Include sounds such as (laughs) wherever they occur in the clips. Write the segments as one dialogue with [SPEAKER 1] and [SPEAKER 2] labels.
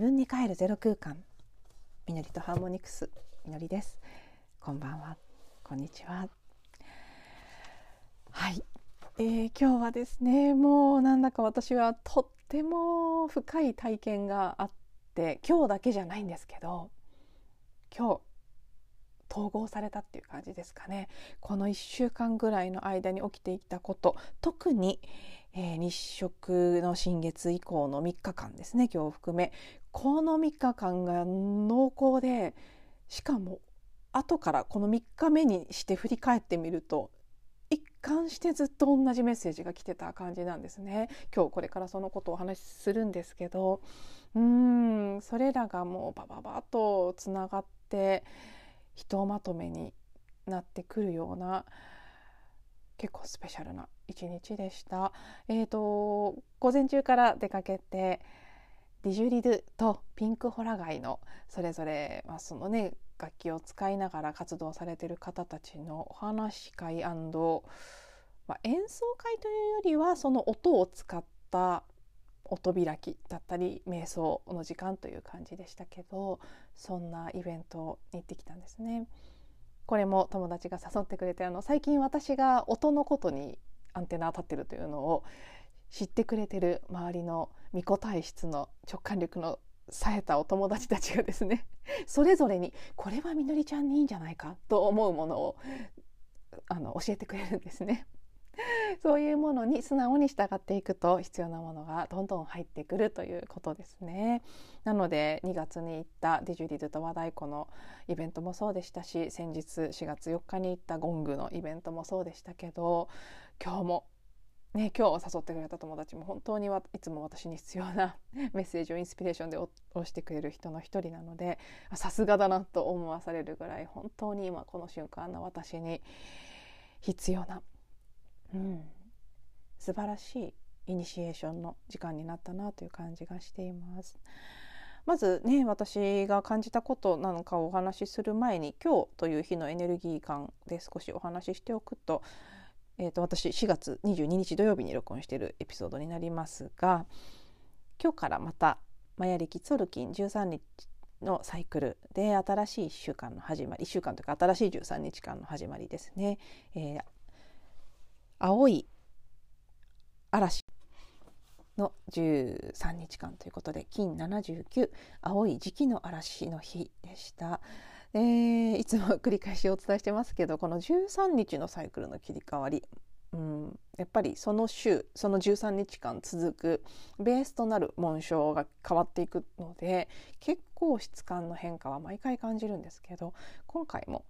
[SPEAKER 1] 自分に帰るゼロ空間。みのりとハーモニクス。みのりです。こんばんは。こんにちは。はい、えー、今日はですねもうなんだか私はとっても深い体験があって今日だけじゃないんですけど今日統合されたっていう感じですかね。この1週間ぐらいの間に起きていたこと。特に、えー、日食の新月以降の3日間ですね今日含め。この3日間が濃厚でしかも後からこの3日目にして振り返ってみると一貫してずっと同じメッセージが来てた感じなんですね。今日これからそのことをお話しするんですけど。うんそれらがもうバババッとつながってひとまとめになってくるような結構スペシャルな一日でした。えーと、午前中から出かけてディジュリドゥとピンクホラガイのそれぞれ、まあ、そのね楽器を使いながら活動されている方たちのお話し会、まあ、演奏会というよりはその音を使った音開きだったり瞑想の時間という感じでしたけどそんなイベントに行ってきたんですね。これも友達が誘ってくれてあの最近私が音のことにアンテナ立ってるというのを知ってくれてる周りの巫女体質の直感力の冴えたお友達たちがですねそれぞれにこれはみのりちゃんにいいんじゃないかと思うものをあの教えてくれるんですね。(laughs) そういうものに素直に従っていくと必要なものがどんどん入ってくるということですね。なので2月に行ったディジュリドと和太鼓のイベントもそうでしたし先日4月4日に行ったゴングのイベントもそうでしたけど今日もね、今日誘ってくれた友達も本当にいつも私に必要な (laughs) メッセージをインスピレーションで押してくれる人の一人なのでさすがだなと思わされるぐらい本当に今この瞬間の私に必要なうん、素晴らしいイニシエーションの時間になったなという感じがしています。まずね私が感じたことなのかをお話しする前に今日という日のエネルギー感で少しお話ししておくと,、えーと、私4月22日土曜日に録音しているエピソードになりますが今日からまたマヤ暦ツォルキン13日のサイクルで新しい1週間の始まり1週間というか新しい13日間の始まりですね。えー青い嵐の13日間ということで金79青い時期の嵐の日でした。えー、いつも繰り返しお伝えしてますけどこの13日のサイクルの切り替わり、うん、やっぱりその週その13日間続くベースとなる紋章が変わっていくので結構質感の変化は毎回感じるんですけど今回も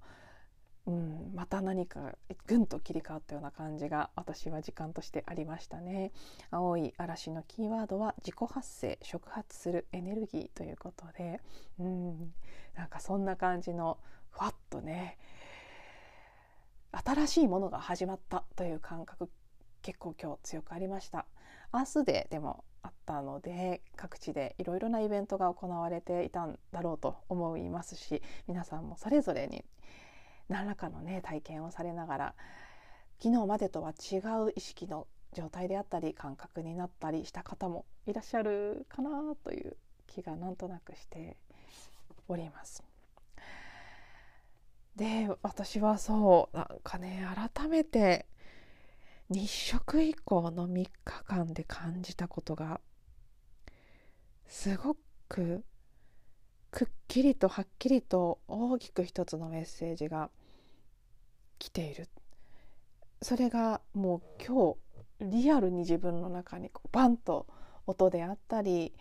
[SPEAKER 1] うん、また何かぐんと切り替わったような感じが私は時間としてありましたね。青い嵐のキーワードは自己発生触発するエネルギーということで、うん、なんかそんな感じのふわっとね新しいものが始まったという感覚結構今日強くありました。アースデーでもあったので各地でいろいろなイベントが行われていたんだろうと思いますし皆さんもそれぞれに何らかのね体験をされながら昨日までとは違う意識の状態であったり感覚になったりした方もいらっしゃるかなという気がなんとなくしております。で私はそうなんかね改めて日食以降の3日間で感じたことがすごくくっきりとはっきりと大きく一つのメッセージが来ている。それがもう今日リアルに自分の中にこうバンと音であったり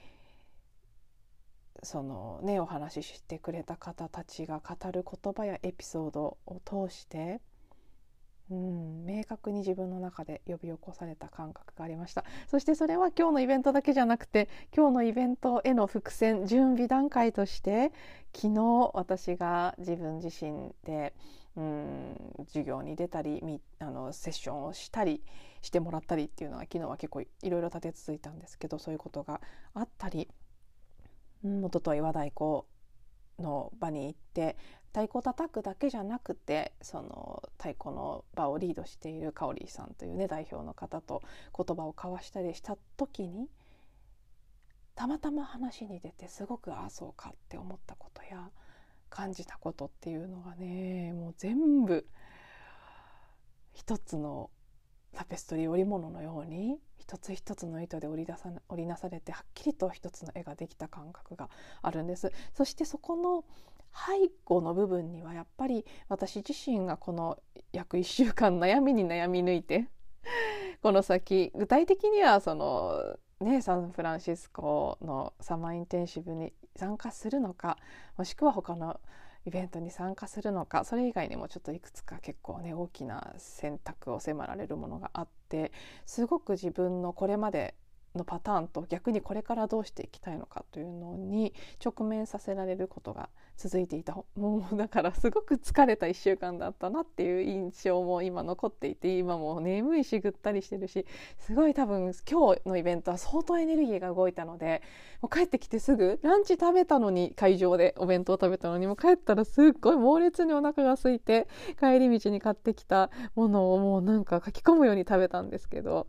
[SPEAKER 1] そのねお話ししてくれた方たちが語る言葉やエピソードを通してうん明確に自分の中で呼び起こされた感覚がありました。そしてそれは今日のイベントだけじゃなくて今日のイベントへの伏線準備段階として昨日私が自分自身でうん授業に出たりあのセッションをしたりしてもらったりっていうのは昨日は結構いろいろ立て続いたんですけどそういうことがあったり、うん、おととい和太鼓の場に行って太鼓叩くだけじゃなくてその太鼓の場をリードしているカオリーさんというね代表の方と言葉を交わしたりした時にたまたま話に出てすごくああそうかって思ったことや感じたことっていうのがねもう全部一つのタペストリー織物のように一つ一つの糸で織り出さ織りなされてはっきりと一つの絵ができた感覚があるんです。そしてそこの背後の部分にはやっぱり私自身がこの約1週間悩みに悩み抜いてこの先具体的にはそのねサンフランシスコのサマーインテンシブに参加するのかもしくは他のイベントに参加するのかそれ以外にもちょっといくつか結構ね大きな選択を迫られるものがあってすごく自分のこれまでのパターンと逆にこれからどうしていきたいのかというのに直面させられることが続いていたもうだからすごく疲れた1週間だったなっていう印象も今残っていて今も眠いしぐったりしてるしすごい多分今日のイベントは相当エネルギーが動いたのでもう帰ってきてすぐランチ食べたのに会場でお弁当食べたのにも帰ったらすっごい猛烈にお腹が空いて帰り道に買ってきたものをもうなんか書き込むように食べたんですけど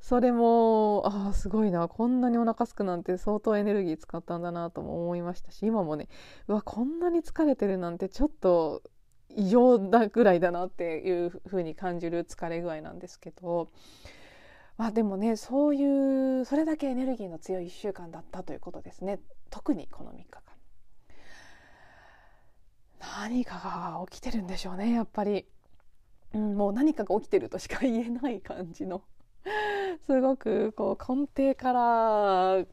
[SPEAKER 1] それもああすごいなこんなにお腹すくなんて相当エネルギー使ったんだなとも思いましたし今もねうわこんんなに疲れてるなんてちょっと異常だぐらいだなっていうふうに感じる疲れ具合なんですけど。まあでもねそういうそれだけエネルギーの強い1週間だったということですね。特にこの3日間。何かが起きてるんでしょうねやっぱり、うん、もう何かが起きてるとしか言えない感じの。すごくこう根底から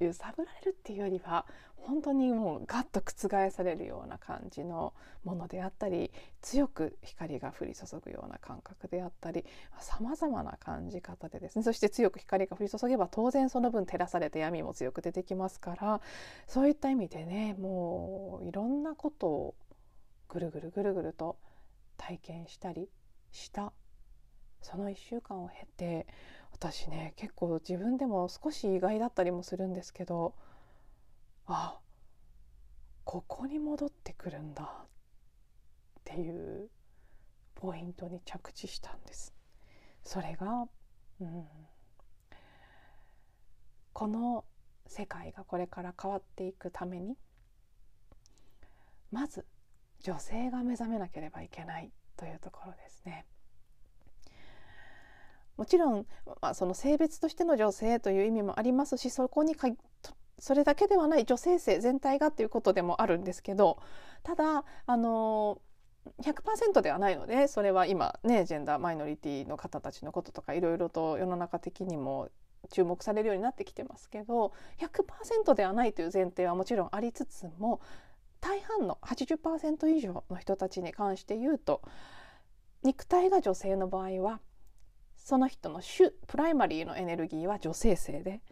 [SPEAKER 1] 揺さぶられるっていうよりは本当にもうガッと覆されるような感じのものであったり強く光が降り注ぐような感覚であったりさまざまな感じ方でですね。そして強く光が降り注げば当然その分照らされて闇も強く出てきますからそういった意味でねもういろんなことをぐるぐるぐるぐると体験したりしたその1週間を経て私ね結構自分でも少し意外だったりもするんですけどあここに戻ってくるんだっていうポイントに着地したんです。それが、うん、この世界がこれから変わっていくためにまず女性が目覚めなければいけないというところですね。もちろん、まあ、その性別としての女性という意味もありますしそこにかそれだけではない女性性全体がっていうことでもあるんですけどただあの100%ではないのでそれは今ねジェンダーマイノリティの方たちのこととかいろいろと世の中的にも注目されるようになってきてますけど100%ではないという前提はもちろんありつつも大半の80%以上の人たちに関して言うと肉体が女性の場合はその人の主プライマリーのエネルギーは女性性で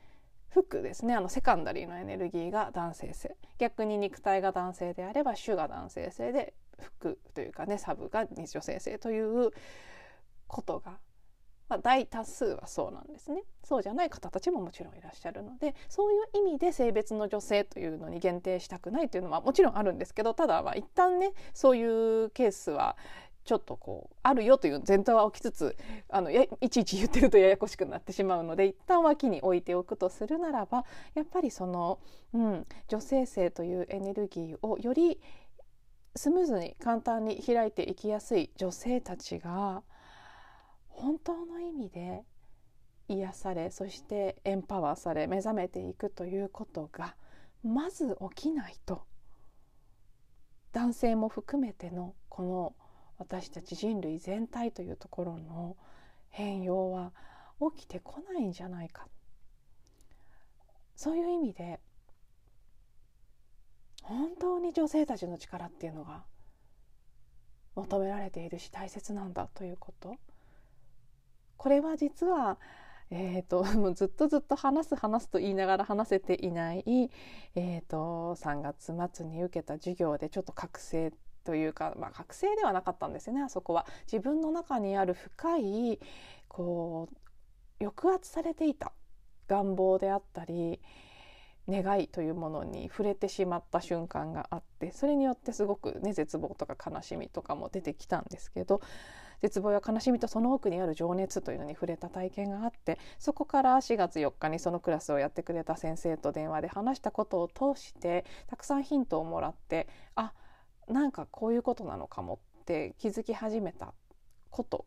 [SPEAKER 1] 服ですね。あのセカンダリーのエネルギーが男性性。逆に肉体が男性であれば主が男性性で服というかねサブが女性性ということが、まあ、大多数はそうなんですね。そうじゃない方たちももちろんいらっしゃるのでそういう意味で性別の女性というのに限定したくないというのはもちろんあるんですけどただまあ一旦ねそういうケースはちょっとこうあるよという前提は置きつつあのいちいち言ってるとややこしくなってしまうので一旦脇に置いておくとするならばやっぱりその、うん、女性性というエネルギーをよりスムーズに簡単に開いていきやすい女性たちが本当の意味で癒されそしてエンパワーされ目覚めていくということがまず起きないと。男性も含めてのこの私たち人類全体というところの変容は起きてこないんじゃないか。そういう意味で本当に女性たちの力っていうのが求められているし大切なんだということ。これは実はえーと、(laughs) もうずっとずっと話す話すと言いながら話せていない、えーと3月末に受けた授業でちょっと覚醒というか、まあ、覚醒ではなかったんですよねあそこは。自分の中にある深いこう抑圧されていた願望であったり願いというものに触れてしまった瞬間があってそれによってすごくね絶望とか悲しみとかも出てきたんですけど絶望や悲しみとその奥にある情熱というのに触れた体験があってそこから4月4日にそのクラスをやってくれた先生と電話で話したことを通してたくさんヒントをもらってあなんかこういうことなのかもって気づき始めたこと。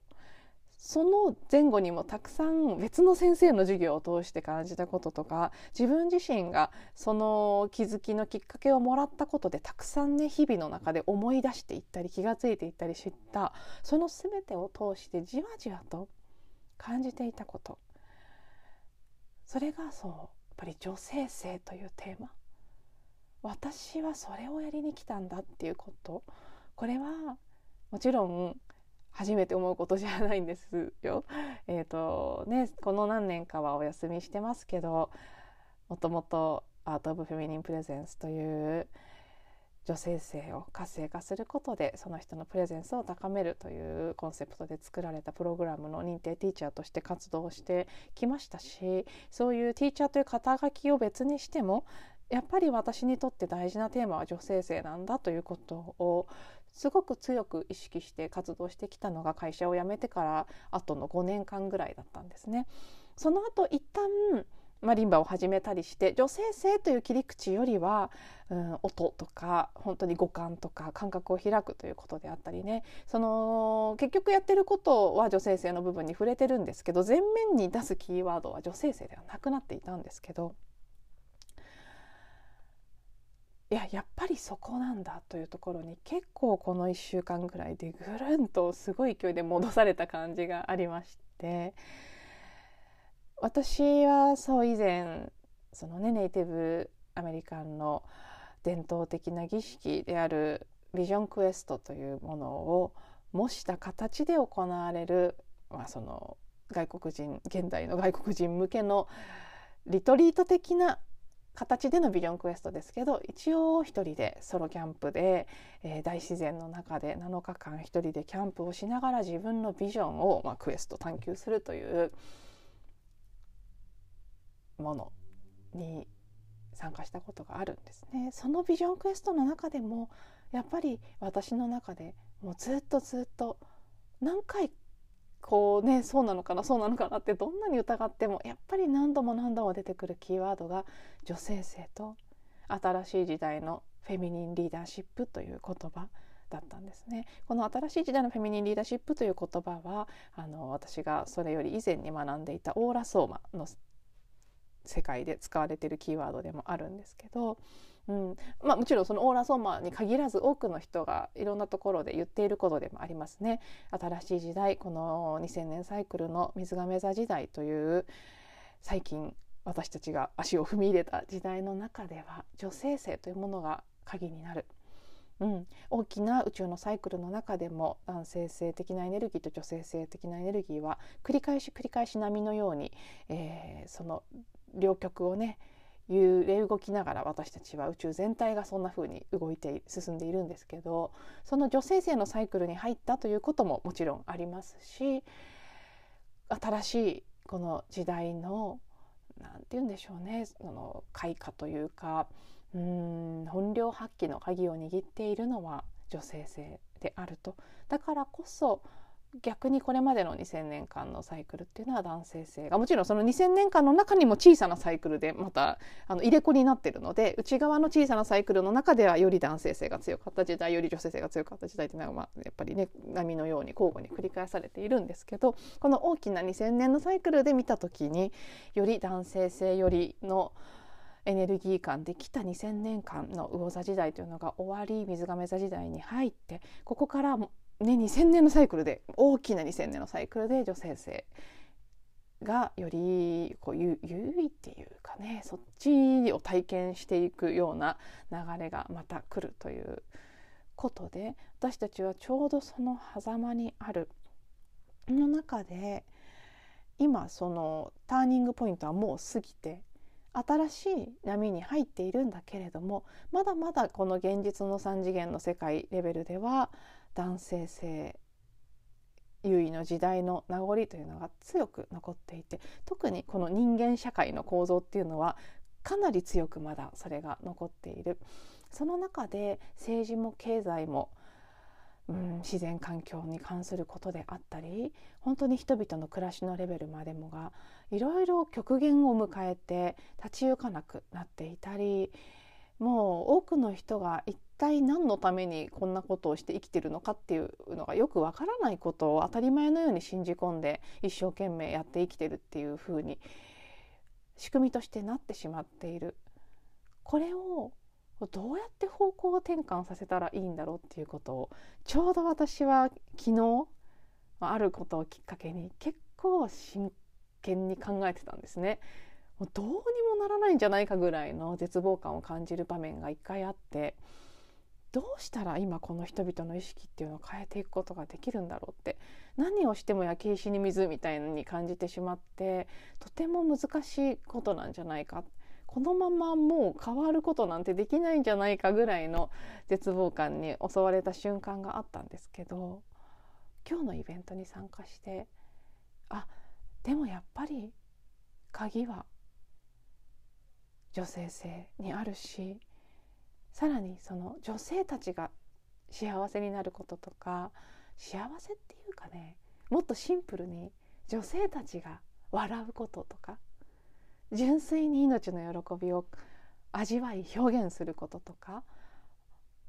[SPEAKER 1] その前後にもたくさん別の先生の授業を通して感じたこととか自分自身がその気づきのきっかけをもらったことでたくさんね日々の中で思い出していったり気が付いていったり知ったその全てを通してじわじわと感じていたこと。それがそうやっぱり女性性というテーマ。私はそれをやりに来たんだっていうことこれはもちろん初めて思うことじゃないんですよ。(laughs) えーとね、この何年かはお休みしてますけどもともとアート・オブ・フェミニン・プレゼンスという女性性を活性化することでその人のプレゼンスを高めるというコンセプトで作られたプログラムの認定ティーチャーとして活動してきましたしそういうティーチャーという肩書きを別にしてもやっぱり私にとって大事なテーマは女性性なんだということをすごく強く意識して活動してきたのが会社を辞めてから後の5年間ぐらいだったんですね。その後一旦マリンバを始めたりして女性性という切り口よりは、うん、音とか本当に五感とか感覚を開くということであったりねその結局やってることは女性性の部分に触れてるんですけど前面に出すキーワードは女性性ではなくなっていたんですけどいややっぱりそこなんだというところに結構この1週間ぐらいでぐるんとすごい勢いで戻された感じがありまして。私はそう以前そのねネイティブアメリカンの伝統的な儀式であるビジョンクエストというものを模した形で行われる、まあ、その外国人現代の外国人向けのリトリート的な形でのビジョンクエストですけど一応一人でソロキャンプで、えー、大自然の中で7日間一人でキャンプをしながら自分のビジョンを、まあ、クエスト探求するというものに参加したことがあるんですね。そのビジョンクエストの中でもやっぱり私の中でもうずっとずっと何回こうねそうなのかなそうなのかなってどんなに疑ってもやっぱり何度も何度も出てくるキーワードが女性性と新しい時代のフェミニンリーダーシップという言葉だったんですね。この新しい時代のフェミニンリーダーシップという言葉はあの私がそれより以前に学んでいたオーラソーマの世界で使われているキーワードでもあるんですけどうんまあ、もちろんそのオーラソーマに限らず多くの人がいろんなところで言っていることでもありますね。新しい時代この2000年サイクルの水亀座時代という最近私たちが足を踏み入れた時代の中では女性性というものが鍵になる。うん、大きな宇宙のサイクルの中でも男性性的なエネルギーと女性性的なエネルギーは繰り返し繰り返し波のように、えー、その両極をね揺れ動きながら私たちは宇宙全体がそんな風に動いて進んでいるんですけどその女性性のサイクルに入ったということももちろんありますし新しいこの時代の何て言うんでしょうねその開花というかうん本領発揮の鍵を握っているのは女性性であると。だからこそ逆にこれまでの2,000年間のサイクルっていうのは男性性がもちろんその2,000年間の中にも小さなサイクルでまたあの入れ子になってるので内側の小さなサイクルの中ではより男性性が強かった時代より女性性が強かった時代っていうのは、まあ、やっぱりね波のように交互に繰り返されているんですけどこの大きな2,000年のサイクルで見た時により男性性よりのエネルギー感できた2,000年間の魚座時代というのが終わり水亀座時代に入ってここからね、2000年のサイクルで大きな2000年のサイクルで女性性がよりこう優位っていうかねそっちを体験していくような流れがまた来るということで私たちはちょうどその狭間にあるの中で今そのターニングポイントはもう過ぎて新しい波に入っているんだけれどもまだまだこの現実の3次元の世界レベルでは男性性優位の時代の名残というのが強く残っていて特にこの人間社会の構造っていうのはかなり強くまだそれが残っている。その中で政治も経済もうん、自然環境に関することであったり本当に人々の暮らしのレベルまでもがいろいろ極限を迎えて立ち行かなくなっていたりもう多くの人が一体何のためにこんなことをして生きてるのかっていうのがよくわからないことを当たり前のように信じ込んで一生懸命やって生きてるっていうふうに仕組みとしてなってしまっている。これをどうやって方向転換させたらいいんだろうっていうことをちょうど私は昨日あることをきっかけに結構真剣に考えてたんですね。もうどうにもならないんじゃないかぐらいの絶望感を感じる場面が一回あってどうしたら今この人々の意識っていうのを変えていくことができるんだろうって何をしても焼け石に水みたいに感じてしまってとても難しいことなんじゃないかこのままもう変わることなんてできないんじゃないかぐらいの絶望感に襲われた瞬間があったんですけど今日のイベントに参加してあっでもやっぱり鍵は女性性にあるしさらにその女性たちが幸せになることとか幸せっていうかねもっとシンプルに女性たちが笑うこととか純粋に命の喜びを味わい表現することとか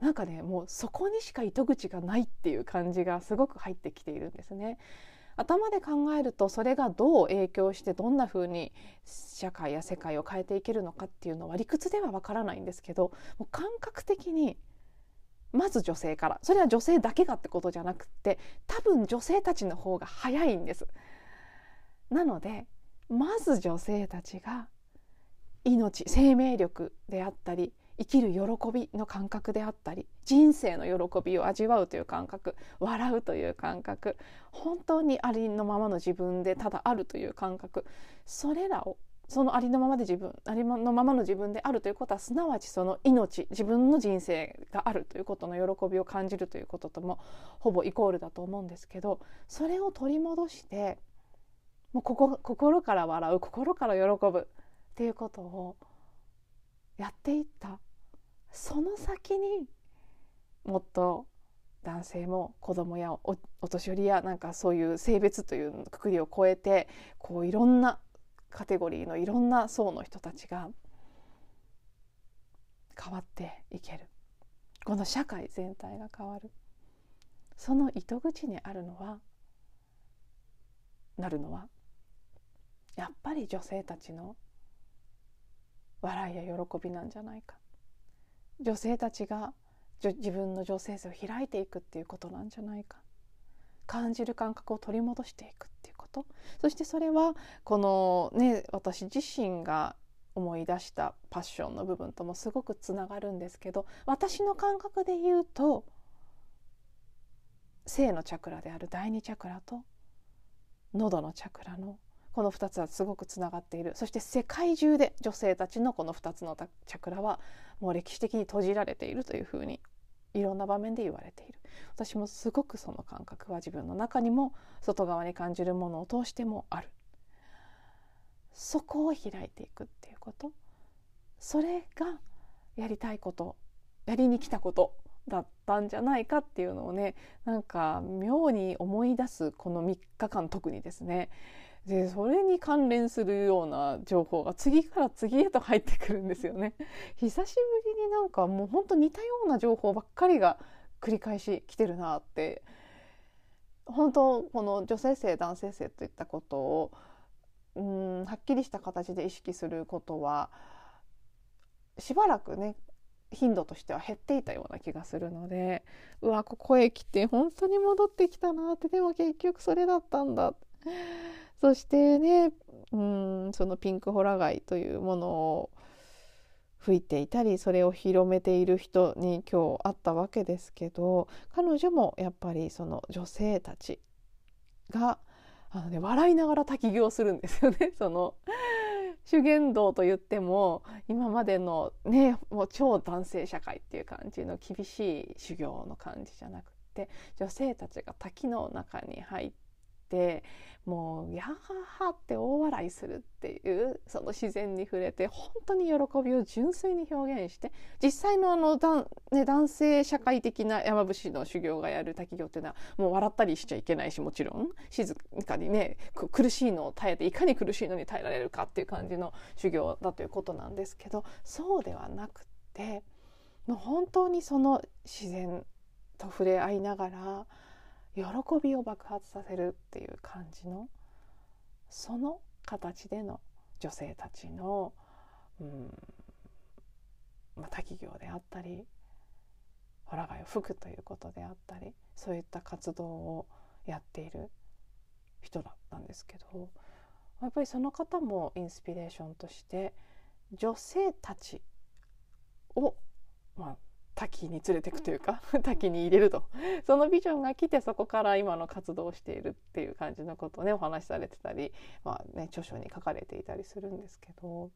[SPEAKER 1] なんかねもうそこにしか糸口がないっていう感じがすごく入ってきているんですね。頭で考えるとそれがどう影響してどんな風に社会や世界を変えていけるのかっていうのは理屈ではわからないんですけどもう感覚的にまず女性からそれは女性だけがってことじゃなくて多分女性たちの方が早いんです。なのでまず女性たちが命生命力であったり生きる喜びの感覚であったり人生の喜びを味わうという感覚笑うという感覚本当にありのままの自分でただあるという感覚それらをそのありのままで自分ありのままの自分であるということはすなわちその命自分の人生があるということの喜びを感じるということともほぼイコールだと思うんですけどそれを取り戻してもうここ心から笑う心から喜ぶっていうことをやっていったその先にもっと男性も子供やお年寄りやなんかそういう性別というくくりを超えてこういろんなカテゴリーのいろんな層の人たちが変わっていける。この社会全体が変わる。その糸口にあるのはなるのはやっぱり女性たちの笑いや喜びなんじゃないか。女性たちが自分の女性性を開いていくっていうことなんじゃないか。感じる感覚を取り戻していくっていうこと。そしてそれはこのね私自身が思い出したパッションの部分ともすごくつながるんですけど私の感覚で言うと性のチャクラである第二チャクラと喉のチャクラのこの2つはすごくつながっている。そして世界中で女性たちのこの2つのチャクラはもう歴史的に閉じられているというふうにいろんな場面で言われている。私もすごくその感覚は自分の中にも外側に感じるものを通してもある。そこを開いていくっていうこと。それがやりたいこと。やりに来たことだったんじゃないかっていうのをねなんか妙に思い出すこの3日間特にですね。でそれに関連するような情報が次から次へと入ってくるんですよね。(laughs) 久しぶりになんかもうほんと似たような情報ばっかりが繰り返し来てるなって本当この女性性男性性といったことをうんはっきりした形で意識することはしばらくね頻度としては減っていたような気がするのでうわここへ来て本当に戻ってきたなってでも結局それだったんだ (laughs) そしてねうんそのピンクホラ貝というものを吹いていたりそれを広めている人に今日会ったわけですけど彼女もやっぱりその女性たちがあの、ね、笑いながら滝行するんですよね。(laughs) その修験道と言っても今までのねもう超男性社会っていう感じの厳しい修行の感じじゃなくて女性たちが滝の中に入ってもうやははって大笑いするっていうその自然に触れて本当に喜びを純粋に表現して実際のあのだ、ね、男性社会的な山伏の修行がやる滝行っていうのはもう笑ったりしちゃいけないしもちろん静かにね苦しいのを耐えていかに苦しいのに耐えられるかっていう感じの修行だということなんですけどそうではなくてもう本当にその自然と触れ合いながら喜びを爆発させるっていう感じのその形での女性たちの、うんまあ、滝行であったりホラ貝を吹くということであったりそういった活動をやっている人だったんですけどやっぱりその方もインスピレーションとして女性たちを、まあ、滝に連れていくというか (laughs) 滝に入れると。そのビジョンが来てそこから今の活動をしているっていう感じのことをねお話しされてたり、まあね、著書に書かれていたりするんですけど。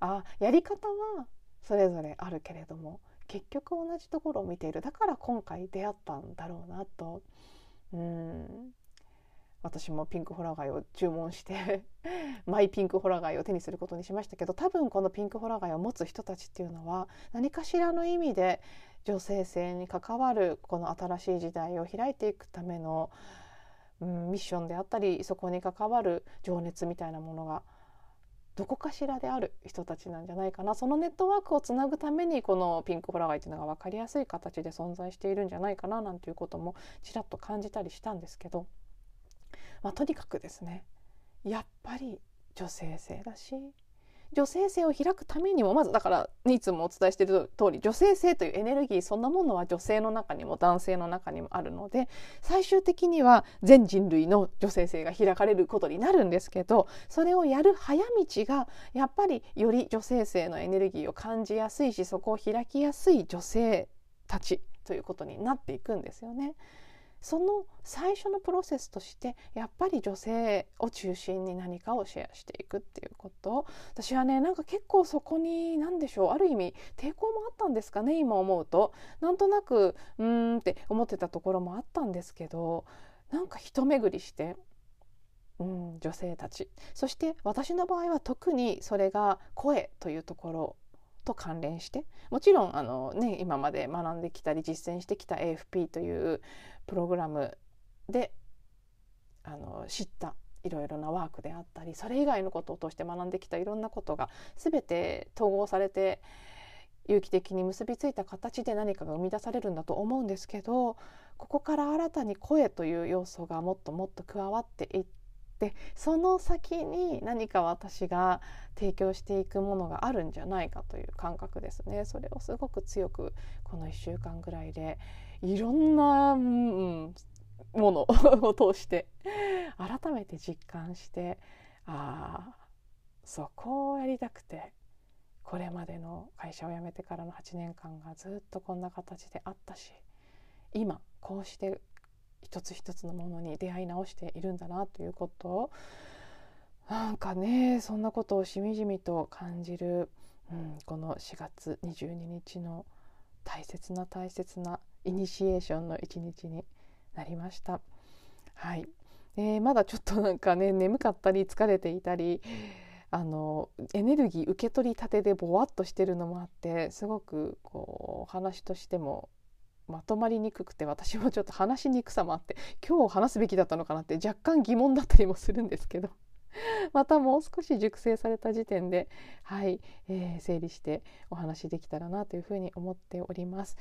[SPEAKER 1] あやり方はそれぞれあるけれども結局同じところを見ている。だから今回出会ったんだろうなと。うん。私もピンクホラ貝を注文して (laughs) マイピンクホラ貝を手にすることにしましたけど多分このピンクホラ貝を持つ人たちっていうのは何かしらの意味で女性性に関わるこの新しい時代を開いていくための、うん、ミッションであったりそこに関わる情熱みたいなものがどこかしらである人たちなんじゃないかなそのネットワークをつなぐためにこのピンクホラ貝っていうのが分かりやすい形で存在しているんじゃないかななんていうこともちらっと感じたりしたんですけど。まあ、とにかくですねやっぱり女性性だし女性性を開くためにもまずだからいつもお伝えしている通り女性性というエネルギーそんなものは女性の中にも男性の中にもあるので最終的には全人類の女性性が開かれることになるんですけどそれをやる早道がやっぱりより女性性のエネルギーを感じやすいしそこを開きやすい女性たちということになっていくんですよね。その最初のプロセスとしてやっぱり女性を中心に何かをシェアしていくっていうこと。私はねなんか結構そこに何でしょうある意味抵抗もあったんですかね今思うと。なんとなくうーんって思ってたところもあったんですけどなんか一巡りしてうん、女性たち。そして私の場合は特にそれが声というところと関連してもちろんあの、ね、今まで学んできたり実践してきた AFP というプログラムであの知ったいろいろなワークであったりそれ以外のことを通して学んできたいろんなことが全て統合されて有機的に結びついた形で何かが生み出されるんだと思うんですけどここから新たに声という要素がもっともっと加わっていっでその先に何か私が提供していくものがあるんじゃないかという感覚ですね。それをすごく強くこの1週間ぐらいでいろんな、うん、もの (laughs) を通して改めて実感してああそこをやりたくてこれまでの会社を辞めてからの8年間がずっとこんな形であったし今こうして一つ一つのものに出会い直しているんだなということをなんかねそんなことをしみじみと感じる、うん、この4月22日の大切な大切なイニシエーションの一日になりました。はいえー、まだちょっとなんかね眠かったり疲れていたりあのエネルギー受け取りたてでぼわっとしてるのもあってすごくこう話としてもまとまりにくくて私もちょっと話しにくさもあって今日話すべきだったのかなって若干疑問だったりもするんですけどまたもう少し熟成された時点ではい、えー、整理してお話できたらなというふうに思っております。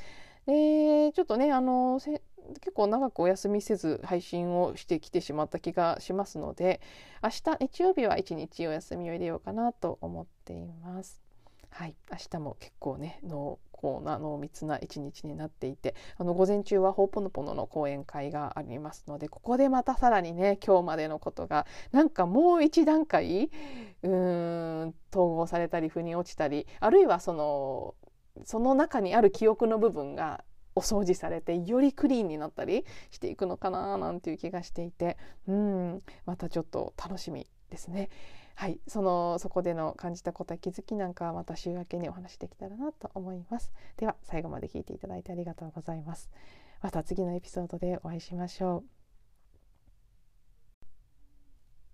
[SPEAKER 1] でちょっとねあの結構長くお休みせず配信をしてきてしまった気がしますので明日日曜日は一日お休みを入れようかなと思っています。はい、明日も結構ね濃厚な濃密な一日になっていてあの午前中はホーポノポノの講演会がありますのでここでまたさらにね今日までのことがなんかもう一段階うーん統合されたり腑に落ちたりあるいはそのその中にある記憶の部分がお掃除されてよりクリーンになったりしていくのかななんていう気がしていてうんまたちょっと楽しみですね。はい、そのそこでの感じたことや気づきなんかはまた週明けにお話できたらなと思います。では最後まで聞いていただいてありがとうございます。また次のエピソードでお会いしましょう。